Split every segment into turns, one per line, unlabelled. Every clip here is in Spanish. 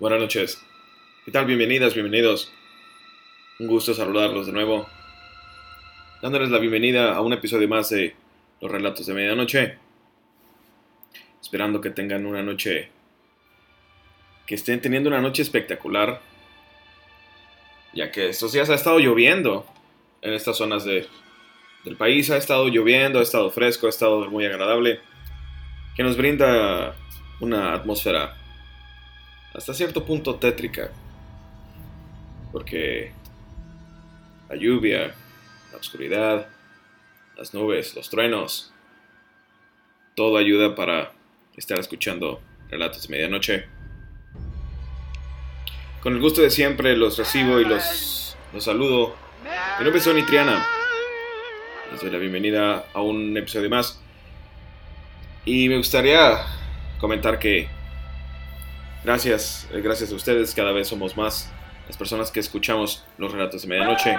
Buenas noches. ¿Qué tal? Bienvenidas, bienvenidos. Un gusto saludarlos de nuevo. Dándoles la bienvenida a un episodio más de Los Relatos de Medianoche. Esperando que tengan una noche... Que estén teniendo una noche espectacular. Ya que estos días ha estado lloviendo en estas zonas de, del país. Ha estado lloviendo, ha estado fresco, ha estado muy agradable. Que nos brinda una atmósfera hasta cierto punto tétrica. Porque la lluvia, la oscuridad, las nubes, los truenos, todo ayuda para estar escuchando relatos de medianoche. Con el gusto de siempre los recibo y los, los saludo. Mi nombre es Tony Triana. Les doy la bienvenida a un episodio más. Y me gustaría comentar que Gracias, eh, gracias a ustedes, cada vez somos más las personas que escuchamos los relatos de medianoche.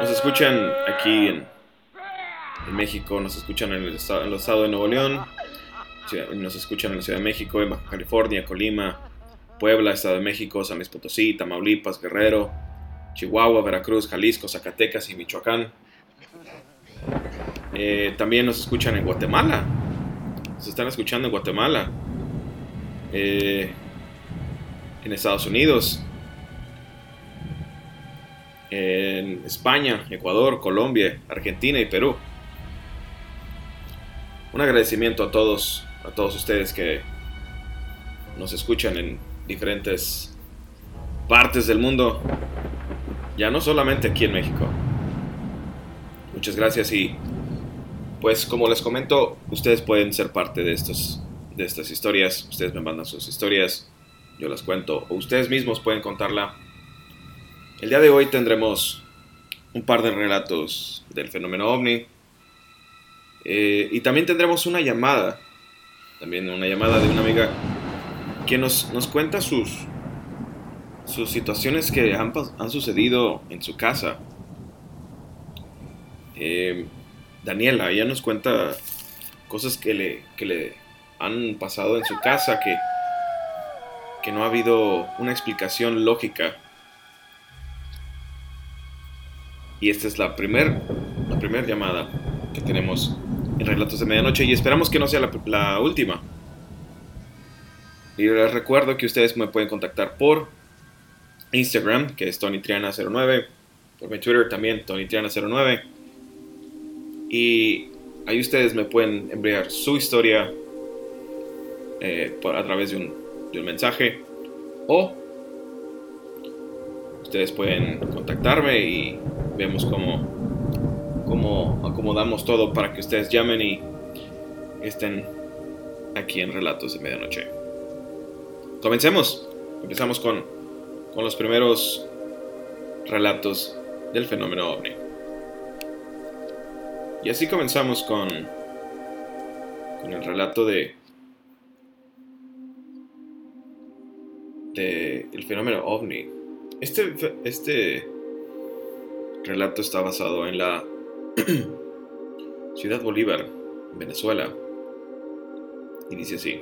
Nos escuchan aquí en, México, nos escuchan en el, estado, de Nuevo León, nos escuchan en la Ciudad de México, en Baja California, Colima, Puebla, Estado de México, San Luis Potosí, Tamaulipas, Guerrero, Chihuahua, Veracruz, Jalisco, Zacatecas y Michoacán. Eh, también nos escuchan en Guatemala. Nos están escuchando en Guatemala. Eh, en Estados Unidos, en España, Ecuador, Colombia, Argentina y Perú. Un agradecimiento a todos, a todos ustedes que nos escuchan en diferentes partes del mundo, ya no solamente aquí en México. Muchas gracias y pues como les comento, ustedes pueden ser parte de estos de estas historias. Ustedes me mandan sus historias, yo las cuento, o ustedes mismos pueden contarla. El día de hoy tendremos un par de relatos del fenómeno ovni. Eh, y también tendremos una llamada, también una llamada de una amiga que nos, nos cuenta sus, sus situaciones que han, han sucedido en su casa. Eh, Daniela, ella nos cuenta cosas que le, que le han pasado en su casa que, que no ha habido una explicación lógica. Y esta es la primera la primer llamada que tenemos en Relatos de Medianoche y esperamos que no sea la, última. Y les recuerdo que ustedes me pueden contactar por Instagram, que es TonyTriana09, por mi Twitter también, TonyTriana09. Y ahí ustedes me pueden enviar su historia, eh, a través de un, de un mensaje o ustedes pueden contactarme y vemos cómo, cómo acomodamos todo para que ustedes llamen y estén aquí en Relatos de Medianoche. Comencemos. Empezamos con, con los primeros relatos del fenómeno ovni. Y así comenzamos con, con el relato de el fenómeno ovni. Este, este relato está basado en la ciudad Bolívar, Venezuela. Y dice así.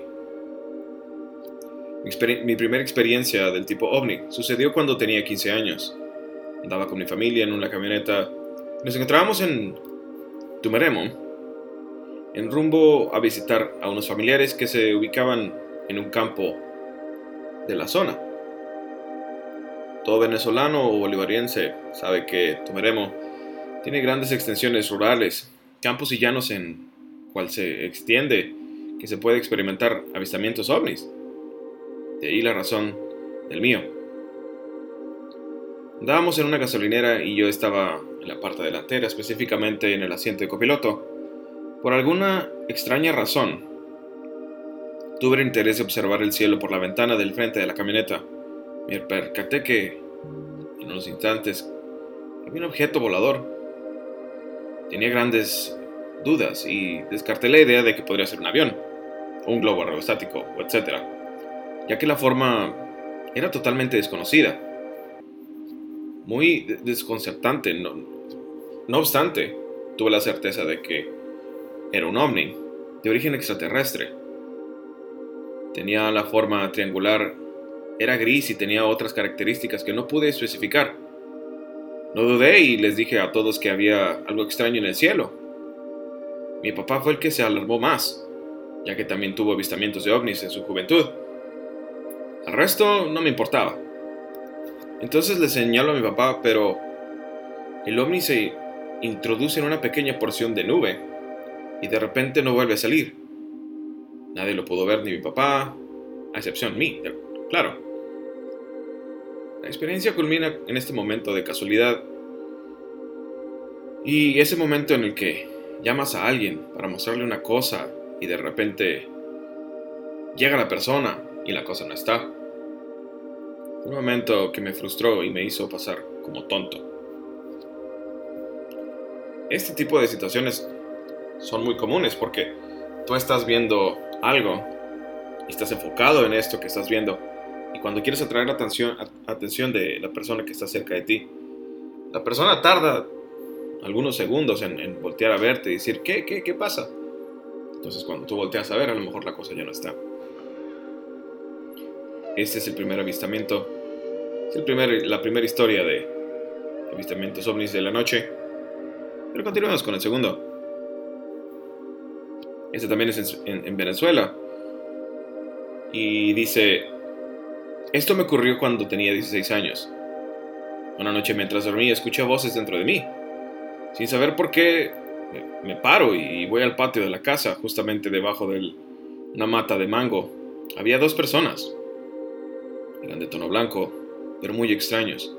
Mi, primera experiencia del tipo ovni sucedió cuando tenía 15 años. Andaba con mi familia en una camioneta. Nos encontrábamos en Tumeremo, en rumbo a visitar a unos familiares que se ubicaban en un campo de la zona. Todo venezolano o bolivariense sabe que Tumeremo tiene grandes extensiones rurales, campos y llanos en cual se extiende que se puede experimentar avistamientos ovnis. De ahí la razón del mío. Andábamos en una gasolinera y yo estaba en la parte delantera, específicamente en el asiento de copiloto. Por alguna extraña razón, Tuve el interés de observar el cielo por la ventana del frente de la camioneta. Me percaté que, en unos instantes, había un objeto volador. Tenía grandes dudas y descarté la idea de que podría ser un avión, o un globo aerostático, etc., ya que la forma era totalmente desconocida. Muy desconcertante, no, no obstante, tuve la certeza de que era un ovni, de origen extraterrestre Tenía la forma triangular era gris y tenía otras características que no pude especificar. No dudé y les dije a todos que había algo extraño en el cielo. Mi papá fue el que se alarmó más, ya que también tuvo avistamientos de ovnis en su juventud. Al resto no me importaba. Entonces le señalo a mi papá, pero el ovni se introduce en una pequeña porción de nube y de repente no vuelve a salir. Nadie lo pudo ver, ni mi papá, a excepción mí, claro. La experiencia culmina en este momento de casualidad y ese momento en el que llamas a alguien para mostrarle una cosa y de repente llega la persona y la cosa no está. Un momento que me frustró y me hizo pasar como tonto. Este tipo de situaciones son muy comunes porque tú estás viendo algo y estás enfocado en esto que estás viendo. Y cuando quieres atraer la atención, atención de la persona que está cerca de ti, la persona tarda algunos segundos en, voltear a verte y decir, ¿qué, qué, qué pasa? Entonces cuando tú volteas a ver, a lo mejor la cosa ya no está. Este es el primer avistamiento. Es el primer, la primera historia de avistamientos ovnis de la noche. Pero continuamos con el segundo. Este también es en, Venezuela. Y dice, esto me ocurrió cuando tenía 16 años. Una noche mientras dormía escuché voces dentro de mí. Sin saber por qué, me paro y voy al patio de la casa, justamente debajo de una mata de mango. Había dos personas. Eran de tono blanco, pero muy extraños.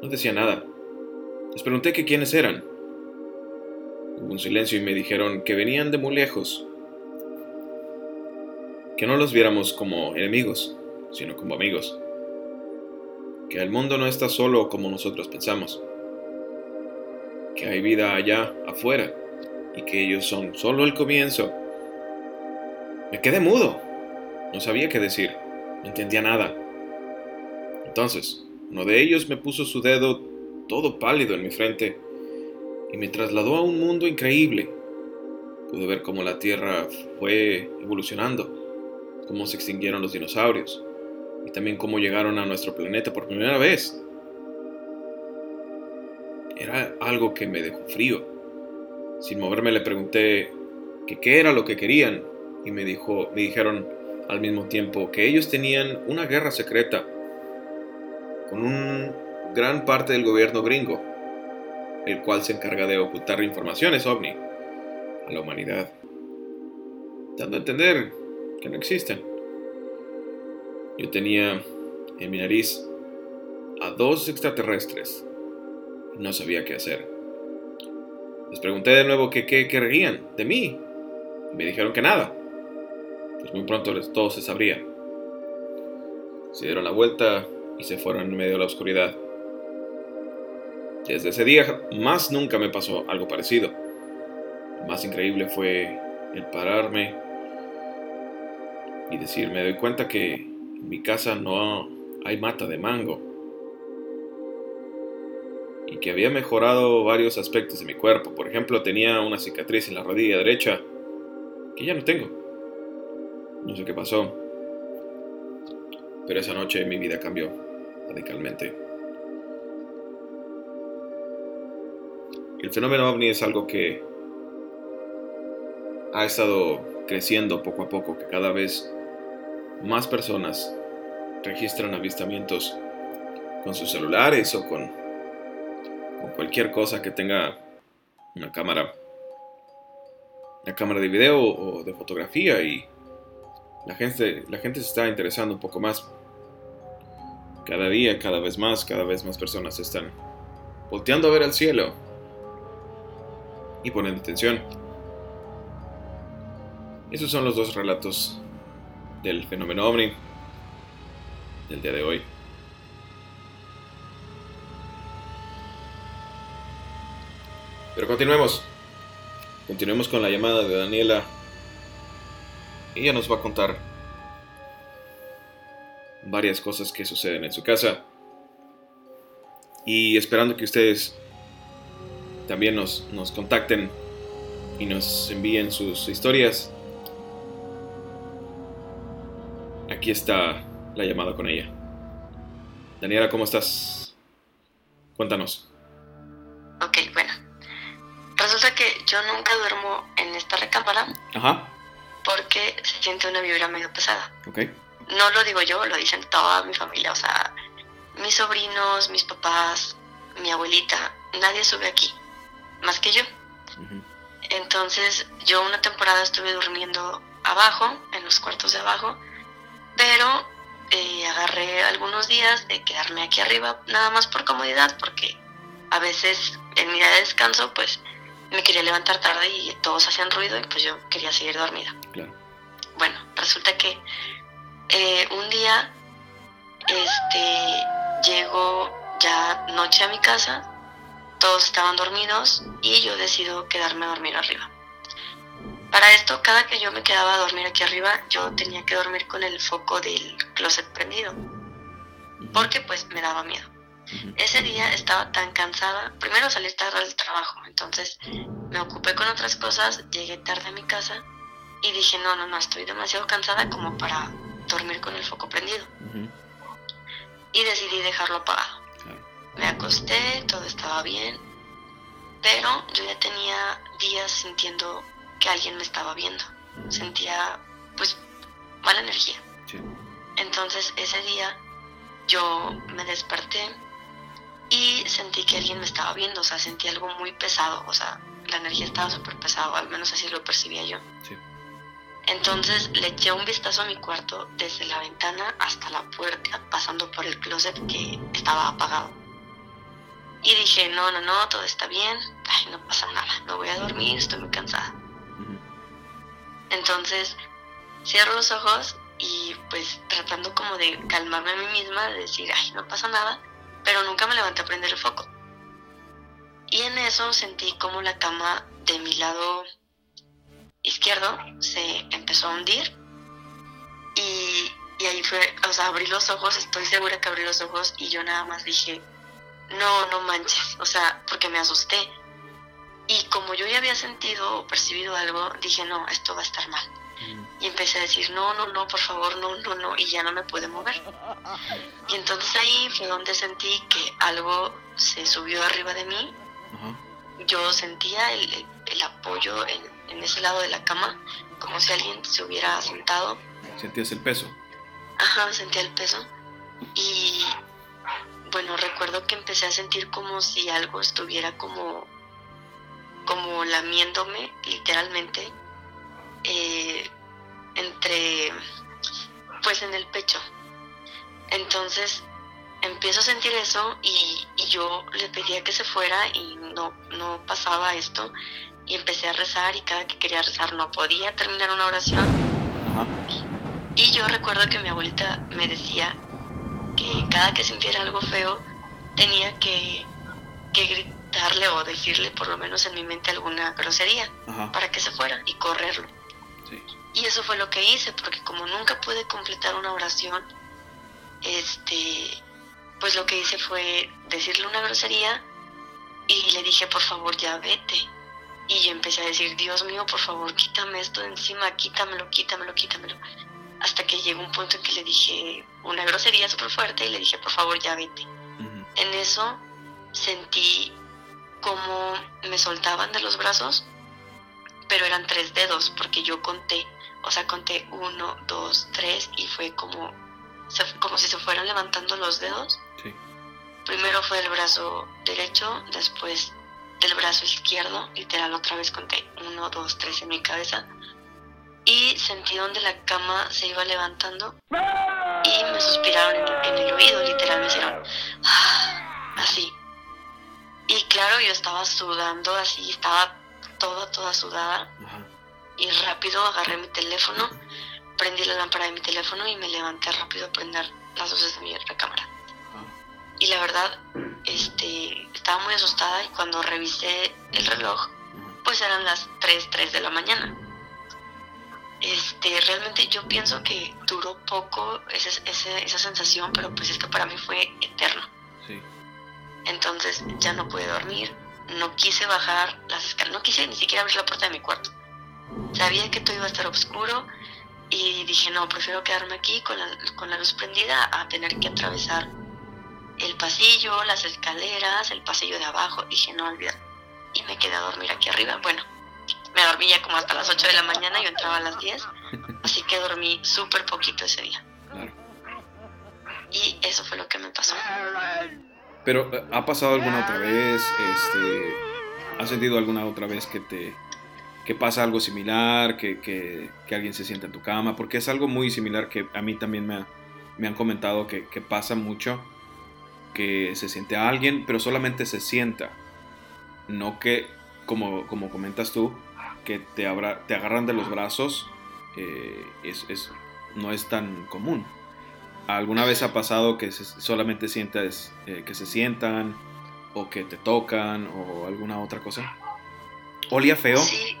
No decía nada. Les pregunté que quiénes eran. Hubo un silencio y me dijeron que venían de muy lejos. Que no los viéramos como enemigos, sino como amigos. Que el mundo no está solo como nosotros pensamos. Que hay vida allá afuera y que ellos son solo el comienzo. Me quedé mudo. No sabía qué decir. No entendía nada. Entonces, uno de ellos me puso su dedo todo pálido en mi frente y me trasladó a un mundo increíble. Pude ver cómo la Tierra fue evolucionando, cómo se extinguieron los dinosaurios y también cómo llegaron a nuestro planeta por primera vez. Era algo que me dejó frío. Sin moverme le pregunté qué era lo que querían y me, dijo, me dijeron al mismo tiempo que ellos tenían una guerra secreta con un gran parte del gobierno gringo el cual se encarga de ocultar informaciones ovni a la humanidad, dando a entender que no existen. Yo tenía en mi nariz a dos extraterrestres no sabía qué hacer. Les pregunté de nuevo qué, querrían de mí me dijeron que nada. Pues muy pronto todo se sabría. Se dieron la vuelta y se fueron en medio de la oscuridad. Desde ese día más nunca me pasó algo parecido. Lo más increíble fue el pararme y decir, me doy cuenta que en mi casa no hay mata de mango y que había mejorado varios aspectos de mi cuerpo. Por ejemplo, tenía una cicatriz en la rodilla derecha que ya no tengo. No sé qué pasó, pero esa noche mi vida cambió radicalmente. El fenómeno ovni es algo que ha estado creciendo poco a poco, que cada vez más personas registran avistamientos con sus celulares o con, cualquier cosa que tenga una cámara, una cámara de video o de fotografía y la gente, la gente se está interesando un poco más. Cada día, cada vez más, cada vez más personas están volteando a ver al cielo y ponen atención. Esos son los dos relatos del fenómeno ovni del día de hoy. Pero continuemos. Continuemos con la llamada de Daniela. Ella nos va a contar varias cosas que suceden en su casa. Y esperando que ustedes también nos, nos contacten y nos envíen sus historias. Aquí está la llamada con ella. Daniela, ¿cómo estás? Cuéntanos.
Ok, bueno. Resulta que yo nunca duermo en esta recámara.
Ajá.
Porque se siente una vibra medio pesada.
Ok.
No lo digo yo, lo dicen toda mi familia. O sea, mis sobrinos, mis papás, mi abuelita. Nadie sube aquí. Más que yo. Entonces, yo una temporada estuve durmiendo abajo, en los cuartos de abajo. Pero eh, agarré algunos días de quedarme aquí arriba, nada más por comodidad, porque a veces en mi día de descanso, pues me quería levantar tarde y todos hacían ruido y pues yo quería seguir dormida. Bueno, resulta que eh, un día este llego ya noche a mi casa, todos estaban dormidos y yo decido quedarme a dormir arriba. Para esto, cada que yo me quedaba a dormir aquí arriba, yo tenía que dormir con el foco del closet prendido, porque pues me daba miedo. Ese día estaba tan cansada, primero salí tarde del trabajo, entonces me ocupé con otras cosas, llegué tarde a mi casa y dije, no, no, no, estoy demasiado cansada como para dormir con el foco prendido. Y decidí dejarlo apagado. Me acosté, todo estaba bien, pero yo ya tenía días sintiendo que alguien me estaba viendo. Sentía, pues, mala energía. Entonces ese día yo me desperté y sentí que alguien me estaba viendo, o sea, sentí algo muy pesado, o sea, la energía estaba súper pesada, al menos así lo percibía yo. Entonces le eché un vistazo a mi cuarto desde la ventana hasta la puerta, pasando por el closet que estaba apagado. Y dije, no, no, no, todo está bien, ay, no pasa nada, me voy a dormir, estoy muy cansada. Entonces cierro los ojos y pues tratando como de calmarme a mí misma, de decir, ay, no pasa nada, pero nunca me levanté a prender el foco. Y en eso sentí como la cama de mi lado izquierdo se empezó a hundir y, y, ahí fue, o sea, abrí los ojos, estoy segura que abrí los ojos y yo nada más dije, no, no manches, o sea, porque me asusté. Y como yo ya había sentido o percibido algo, dije, no, esto va a estar mal. Y empecé a decir, no, no, no, por favor, no, no, no, y ya no me pude mover. Y entonces ahí fue donde sentí que algo se subió arriba de mí. Yo sentía el, el, apoyo en, en, ese lado de la cama, como si alguien se hubiera sentado.
¿Sentías el peso?
Ajá, sentía el peso. Y bueno, recuerdo que empecé a sentir como si algo estuviera como, como lamiéndome, literalmente eh, entre, pues en el pecho. Entonces empiezo a sentir eso y, yo le pedía que se fuera y no, no pasaba esto y empecé a rezar y cada que quería rezar no podía terminar una oración. Y yo recuerdo que mi abuelita me decía que cada que sintiera algo feo tenía que, que gritarle o decirle por lo menos en mi mente alguna grosería para que se fuera y correrlo. Y eso fue lo que hice, porque como nunca pude completar una oración, este, pues lo que hice fue decirle una grosería y le dije, por favor, ya vete. Y yo empecé a decir, Dios mío, por favor, quítame esto de encima, quítamelo, quítamelo, quítamelo. Hasta que llegó un punto en que le dije una grosería súper fuerte y le dije, por favor, ya vete. En eso sentí como me soltaban de los brazos pero eran tres dedos porque yo conté, o sea, conté uno, dos, tres y fue como, como si se fueran levantando los dedos. Sí. Primero fue el brazo derecho, después del brazo izquierdo, literal otra vez conté uno, dos, tres en mi cabeza y sentí donde la cama se iba levantando y me suspiraron en, el oído, literal me hicieron ah", así. Y claro, yo estaba sudando así, estaba toda, toda sudada. Y rápido agarré mi teléfono, prendí la lámpara de mi teléfono y me levanté rápido a prender las luces de mi recámara. Y la verdad, este, estaba muy asustada y cuando revisé el reloj, pues eran las 3, 3 de la mañana. Este, realmente yo pienso que duró poco ese, esa sensación, pero pues es que para mí fue eterno. Entonces ya no pude dormir, no quise bajar las escaleras, no quise ni siquiera abrir la puerta de mi cuarto. Sabía que todo iba a estar oscuro Y dije, no, prefiero quedarme aquí con la, con la luz prendida a tener que atravesar el pasillo, las escaleras, el pasillo de abajo. Dije, no, olvidar. Y me quedé a dormir aquí arriba. Bueno, me dormí ya como hasta las 8 de la mañana, yo entraba a las 10. Así que dormí súper poquito ese día. Y eso fue lo que me pasó.
Pero, ¿ha pasado alguna otra vez? Este, ¿Has sentido alguna otra vez que te que pasa algo similar, que, que, que, alguien se sienta en tu cama? Porque es algo muy similar que a mí también me, me han comentado que, que, pasa mucho, que se siente a alguien, pero solamente se sienta. No que, como, como comentas tú, que te, abra, te agarran de los brazos, eh, es, es, no es tan común. ¿Alguna vez ha pasado que solamente sientas eh, que se sientan o que te tocan o alguna otra cosa? ¿Olía feo?
Sí,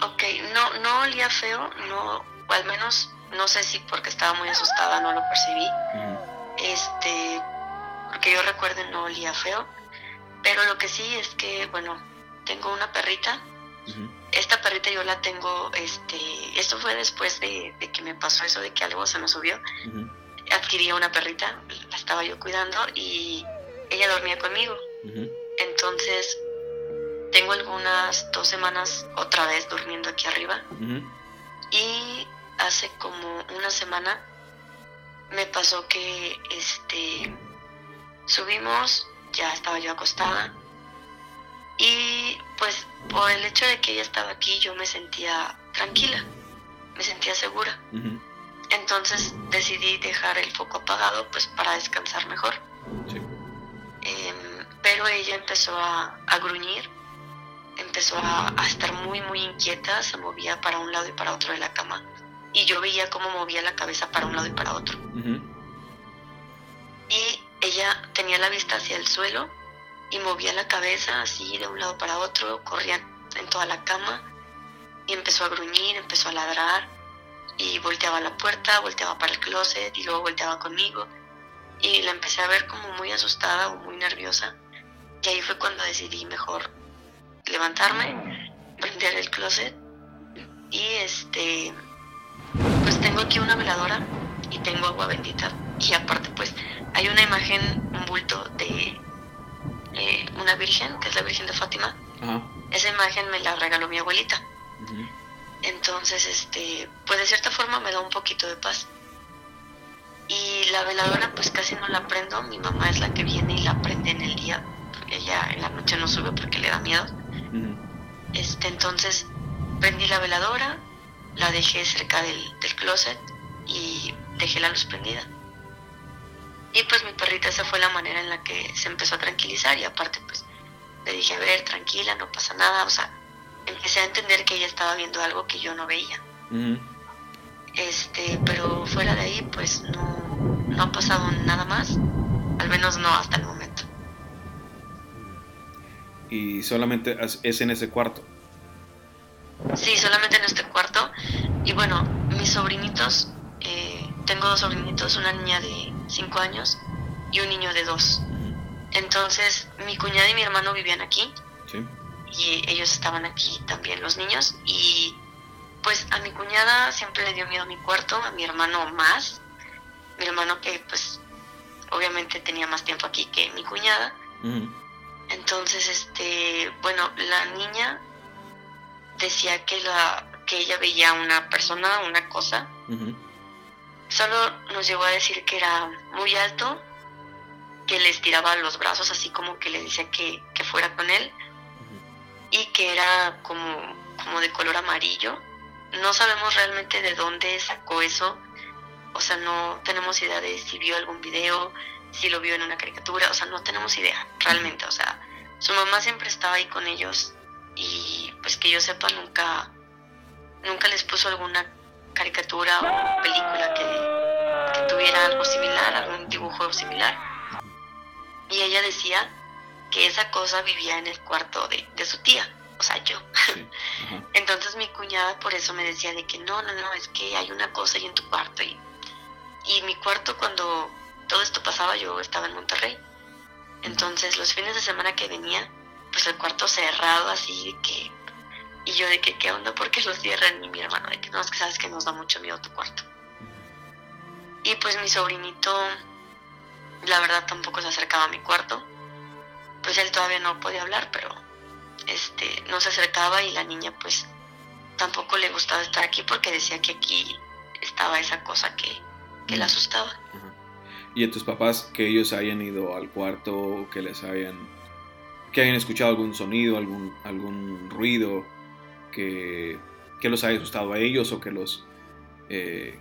ok, no, no olía feo, no, o al menos no sé si porque estaba muy asustada no lo percibí. Este, porque yo recuerdo no olía feo, pero lo que sí es que, bueno, tengo una perrita. Esta perrita yo la tengo, este, esto fue después de, que me pasó eso de que algo se me subió adquirí una perrita, la estaba yo cuidando y ella dormía conmigo. Entonces, tengo algunas dos semanas otra vez durmiendo aquí arriba. Y hace como una semana me pasó que este subimos, ya estaba yo acostada. Y pues por el hecho de que ella estaba aquí yo me sentía tranquila, me sentía segura. Entonces decidí dejar el foco apagado pues para descansar mejor. Em, pero ella empezó a, gruñir, empezó a, estar muy muy inquieta, se movía para un lado y para otro de la cama y yo veía cómo movía la cabeza para un lado y para otro. Y ella tenía la vista hacia el suelo y movía la cabeza así de un lado para otro, corría en toda la cama y empezó a gruñir, empezó a ladrar y volteaba la puerta, volteaba para el closet y luego volteaba conmigo y la empecé a ver como muy asustada o muy nerviosa y ahí fue cuando decidí mejor levantarme, prender el closet y este pues tengo aquí una veladora y tengo agua bendita y aparte pues hay una imagen, un bulto de eh, una virgen, que es la Virgen de Fátima. Esa imagen me la regaló mi abuelita. Entonces, este, pues de cierta forma me da un poquito de paz. Y la veladora pues casi no la prendo, mi mamá es la que viene y la prende en el día, ella en la noche no sube porque le da miedo. Este, entonces prendí la veladora, la dejé cerca del, del closet y dejé la luz prendida. Y pues mi perrita esa fue la manera en la que se empezó a tranquilizar y aparte pues le dije, a ver, tranquila, no pasa nada, o sea, empecé a entender que ella estaba viendo algo que yo no veía. Este, pero fuera de ahí, pues no, no ha pasado nada más, al menos no hasta el momento.
¿Y solamente es en ese cuarto?
Sí, solamente en este cuarto. Y bueno, mis sobrinitos, eh, tengo dos sobrinitos, una niña de 5 años y un niño de 2. Entonces, mi cuñada y mi hermano vivían aquí. Sí y ellos estaban aquí también los niños y pues a mi cuñada siempre le dio miedo mi cuarto, a mi hermano más, mi hermano que pues obviamente tenía más tiempo aquí que mi cuñada. Entonces, este, bueno, la niña decía que la que ella veía una persona, una cosa. Solo nos llegó a decir que era muy alto, que le estiraba los brazos así como que le decía que, que fuera con él y que era como, como de color amarillo. No sabemos realmente de dónde sacó eso, o sea, no tenemos idea de si vio algún video, si lo vio en una caricatura, o sea, no tenemos idea realmente, o sea, su mamá siempre estaba ahí con ellos y pues que yo sepa nunca, nunca les puso alguna caricatura o película que, que tuviera algo similar, algún dibujo similar. Y ella decía que esa cosa vivía en el cuarto de, su tía, o sea, yo. Entonces mi cuñada por eso me decía de que no, no, no, es que hay una cosa ahí en tu cuarto. Y, y mi cuarto cuando todo esto pasaba yo estaba en Monterrey. Entonces los fines de semana que venía, pues el cuarto cerrado así que Y yo de que, ¿qué onda? ¿Por qué lo cierran? Y mi hermano de que no, es que sabes que nos da mucho miedo tu cuarto. Y pues mi sobrinito, la verdad, tampoco se acercaba a mi cuarto. Pues él todavía no podía hablar, pero este, no se acercaba y la niña pues tampoco le gustaba estar aquí porque decía que aquí estaba esa cosa que, que la asustaba.
¿Y a tus papás que ellos hayan ido al cuarto, que les hayan, que hayan escuchado algún sonido, algún, algún ruido, que, que los haya asustado a ellos o que los... Eh,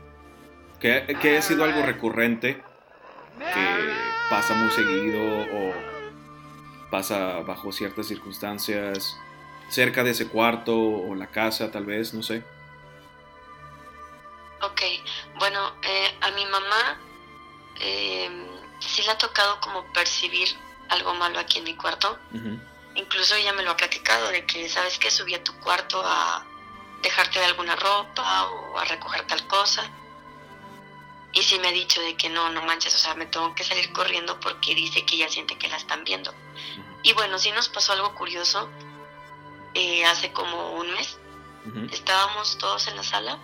que, que haya sido algo recurrente, que pasa muy seguido o pasa bajo ciertas circunstancias cerca de ese cuarto o la casa tal vez, no sé.
Ok, bueno, eh, a mi mamá eh, sí le ha tocado como percibir algo malo aquí en mi cuarto. Incluso ella me lo ha platicado de que, ¿sabes que Subí a tu cuarto a dejarte de alguna ropa o a recoger tal cosa. Y sí me ha dicho de que no, no manches, o sea, me tengo que salir corriendo porque dice que ella siente que la están viendo. Y bueno, sí nos pasó algo curioso eh, hace como un mes. Estábamos todos en la sala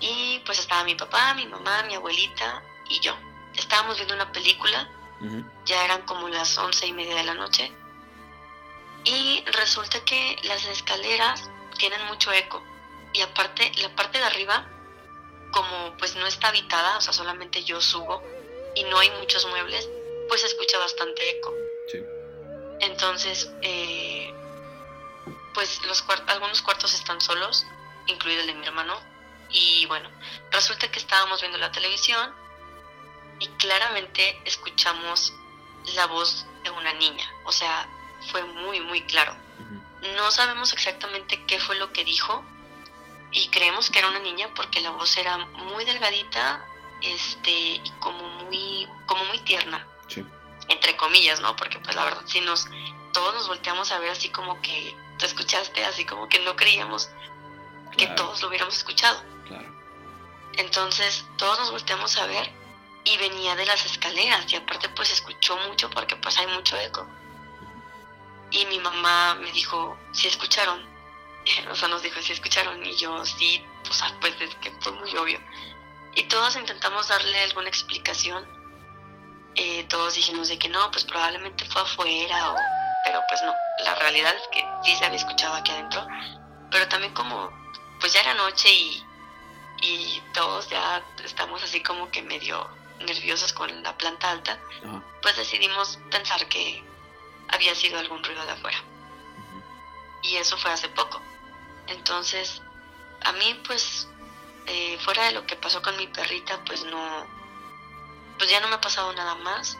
y pues estaba mi papá, mi mamá, mi abuelita y yo. Estábamos viendo una película, ya eran como las once y media de la noche y resulta que las escaleras tienen mucho eco. Y aparte la parte de arriba como pues no está habitada, o sea, solamente yo subo y no hay muchos muebles, pues se escucha bastante eco. Entonces, eh, pues los algunos cuartos están solos, incluido el de mi hermano, y bueno, resulta que estábamos viendo la televisión y claramente escuchamos la voz de una niña, o sea, fue muy, muy claro. No sabemos exactamente qué fue lo que dijo y creemos que era una niña porque la voz era muy delgadita este, y como muy, como muy tierna. Entre comillas, ¿no? Porque pues la verdad si nos, todos nos volteamos a ver así como que, tú escuchaste, así como que no creíamos que todos lo hubiéramos escuchado. Entonces todos nos volteamos a ver y venía de las escaleras y aparte pues escuchó mucho porque pues hay mucho eco. Y mi mamá me dijo, si escucharon. O sea, nos dijo, si escucharon. Y yo, sí, o sea, pues es que fue muy obvio. Y todos intentamos darle alguna explicación. Eh, todos dijimos de que no, pues probablemente fue afuera, pero pues no. La realidad es que sí se había escuchado aquí adentro. Pero también como, pues ya era noche y, y todos ya estamos así como que medio nerviosos con la planta alta, pues decidimos pensar que había sido algún ruido de afuera. Y eso fue hace poco. Entonces, a mí pues, eh, fuera de lo que pasó con mi perrita, pues no, pues ya no me ha pasado nada más.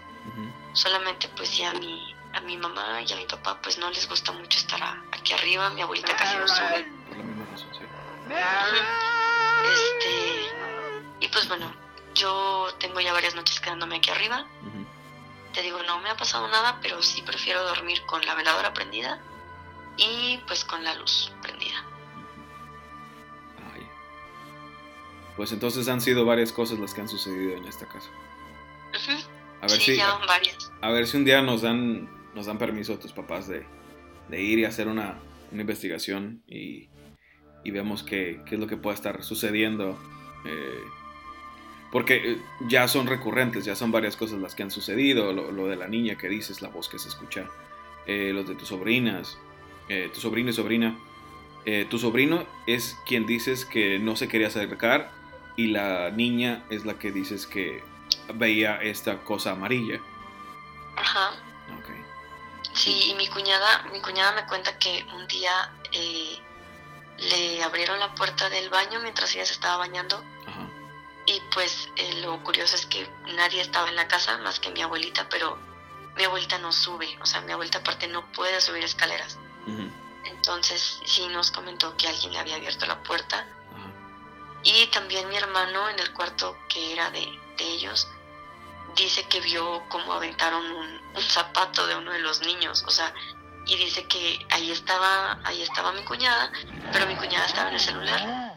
Solamente pues ya a mi, a mi mamá y a mi papá pues no les gusta mucho estar aquí arriba. Mi abuelita casi no sube. Este, y pues bueno, yo tengo ya varias noches quedándome aquí arriba. Te digo, no me ha pasado nada, pero sí prefiero dormir con la veladora prendida y pues con la luz prendida.
Pues entonces han sido varias cosas las que han sucedido en esta casa.
A ver si, varias.
A ver si un día nos dan, nos dan permiso a tus papás de, ir y hacer una, investigación y, vemos qué, qué, es lo que puede estar sucediendo. Eh, porque eh, ya son recurrentes, ya son varias cosas las que han sucedido, lo, de la niña que dices, la voz que se escucha, eh, los de tus sobrinas, eh, tu sobrino y sobrina. tu sobrino es quien dices que no se quería acercar y la niña es la que dices que veía esta cosa amarilla.
Ajá. Sí, y mi cuñada, mi cuñada me cuenta que un día le abrieron la puerta del baño mientras ella se estaba bañando. Y pues eh, lo curioso es que nadie estaba en la casa más que mi abuelita, pero mi abuelita no sube, o sea, mi abuelita aparte no puede subir escaleras. Entonces sí nos comentó que alguien le había abierto la puerta. Y también mi hermano en el cuarto que era de, ellos dice que vio cómo aventaron un, un, zapato de uno de los niños, o sea, y dice que ahí estaba, ahí estaba mi cuñada, pero mi cuñada estaba en el celular.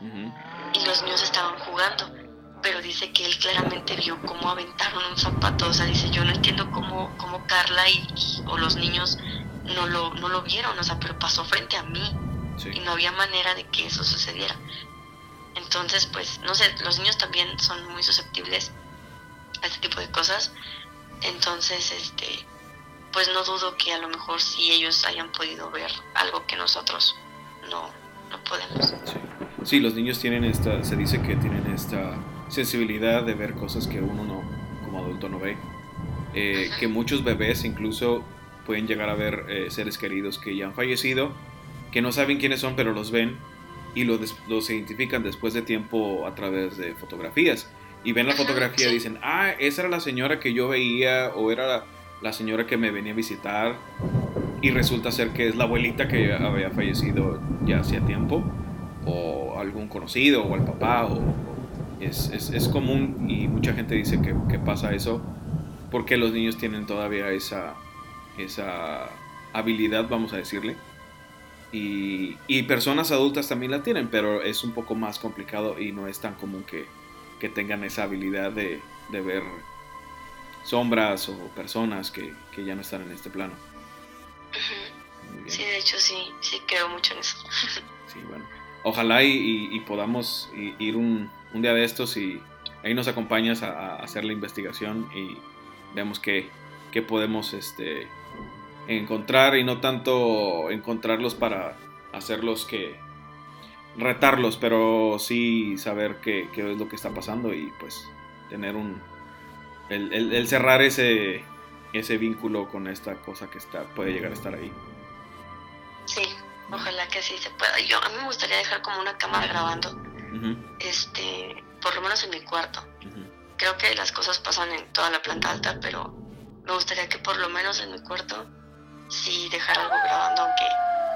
Y los niños estaban jugando pero dice que él claramente vio cómo aventaron un zapato, o sea, dice, yo no entiendo cómo, cómo Carla y, o los niños no lo, no lo vieron, o sea, pero pasó frente a mí. y no había manera de que eso sucediera. Entonces, pues, no sé, los niños también son muy susceptibles a este tipo de cosas. Entonces, este, pues no dudo que a lo mejor sí ellos hayan podido ver algo que nosotros no, no podemos.
Sí. los niños tienen esta, se dice que tienen esta sensibilidad de ver cosas que uno no, como adulto no ve. Eh, que muchos bebés incluso pueden llegar a ver eh, seres queridos que ya han fallecido, que no saben quiénes son, pero los ven y los, los identifican después de tiempo a través de fotografías. Y ven la fotografía y dicen, ah, esa era la señora que yo veía o era la, la señora que me venía a visitar. Y resulta ser que es la abuelita que había fallecido ya hacía tiempo. O algún conocido o el papá. O, es, es, es, común y mucha gente dice que, que pasa eso porque los niños tienen todavía esa, esa habilidad, vamos a decirle. Y, y, personas adultas también la tienen, pero es un poco más complicado y no es tan común que, que tengan esa habilidad de, de, ver sombras o personas que, que, ya no están en este plano.
Sí, de hecho sí, sí creo mucho en eso.
sí, bueno. Ojalá y, y podamos ir un, un, día de estos y ahí nos acompañas a, hacer la investigación y veamos qué, qué podemos este, encontrar y no tanto encontrarlos para hacerlos que retarlos, pero sí saber qué, qué es lo que está pasando y pues tener un el, cerrar ese ese vínculo con esta cosa que está puede llegar a estar ahí.
Sí, ojalá que sí se pueda. Yo a mí me gustaría dejar como una cámara grabando, este, por lo menos en mi cuarto. Creo que las cosas pasan en toda la planta alta, pero me gustaría que por lo menos en mi cuarto sí dejar algo grabando, aunque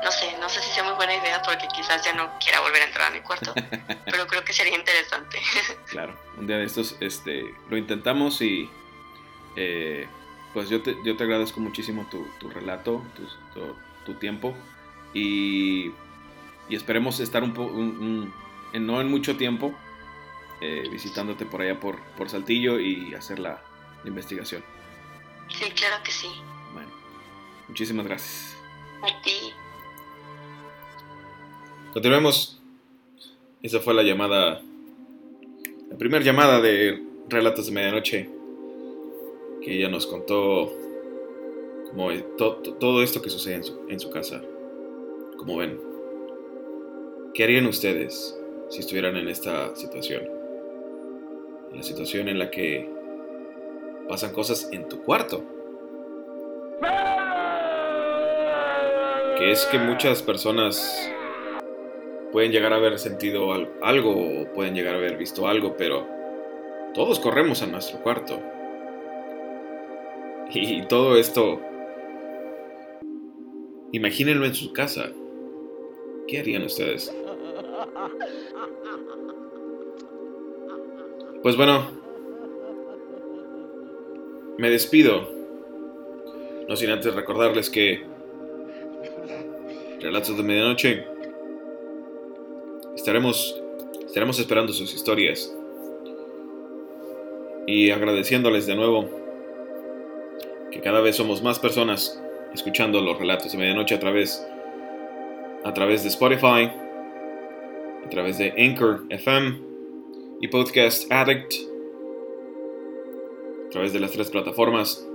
no sé, no sé si sea muy buena idea porque quizás ya no quiera volver a entrar a mi cuarto, pero creo que sería interesante.
claro, un día de estos este, lo intentamos y eh, pues yo te, yo te agradezco muchísimo tu, tu relato, tu, tu, tiempo y, y, esperemos estar un no en mucho tiempo, eh, visitándote por allá por, por Saltillo y hacer la investigación.
Sí, claro que sí.
Bueno, muchísimas gracias.
A ti.
Continuemos. Esa fue la llamada, la primera llamada de Relatos de Medianoche, que ella nos contó como todo esto que sucede en su, en su casa. Como ven, ¿qué harían ustedes si estuvieran en esta situación? En la situación en la que pasan cosas en tu cuarto. Que es que muchas personas pueden llegar a haber sentido algo o pueden llegar a haber visto algo, pero todos corremos a nuestro cuarto. Y todo esto, imagínenlo en su casa. ¿Qué harían ustedes? Pues bueno, me despido. No sin antes recordarles que Relatos de Medianoche estaremos, estaremos esperando sus historias y agradeciéndoles de nuevo que cada vez somos más personas escuchando los relatos de medianoche a través a través de Spotify, a través de Anchor FM y Podcast Addict a través de las tres plataformas.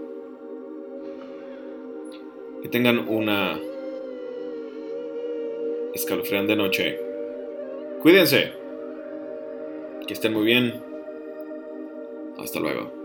Que tengan una escalofriante noche. Cuídense. Que estén muy bien. Hasta luego.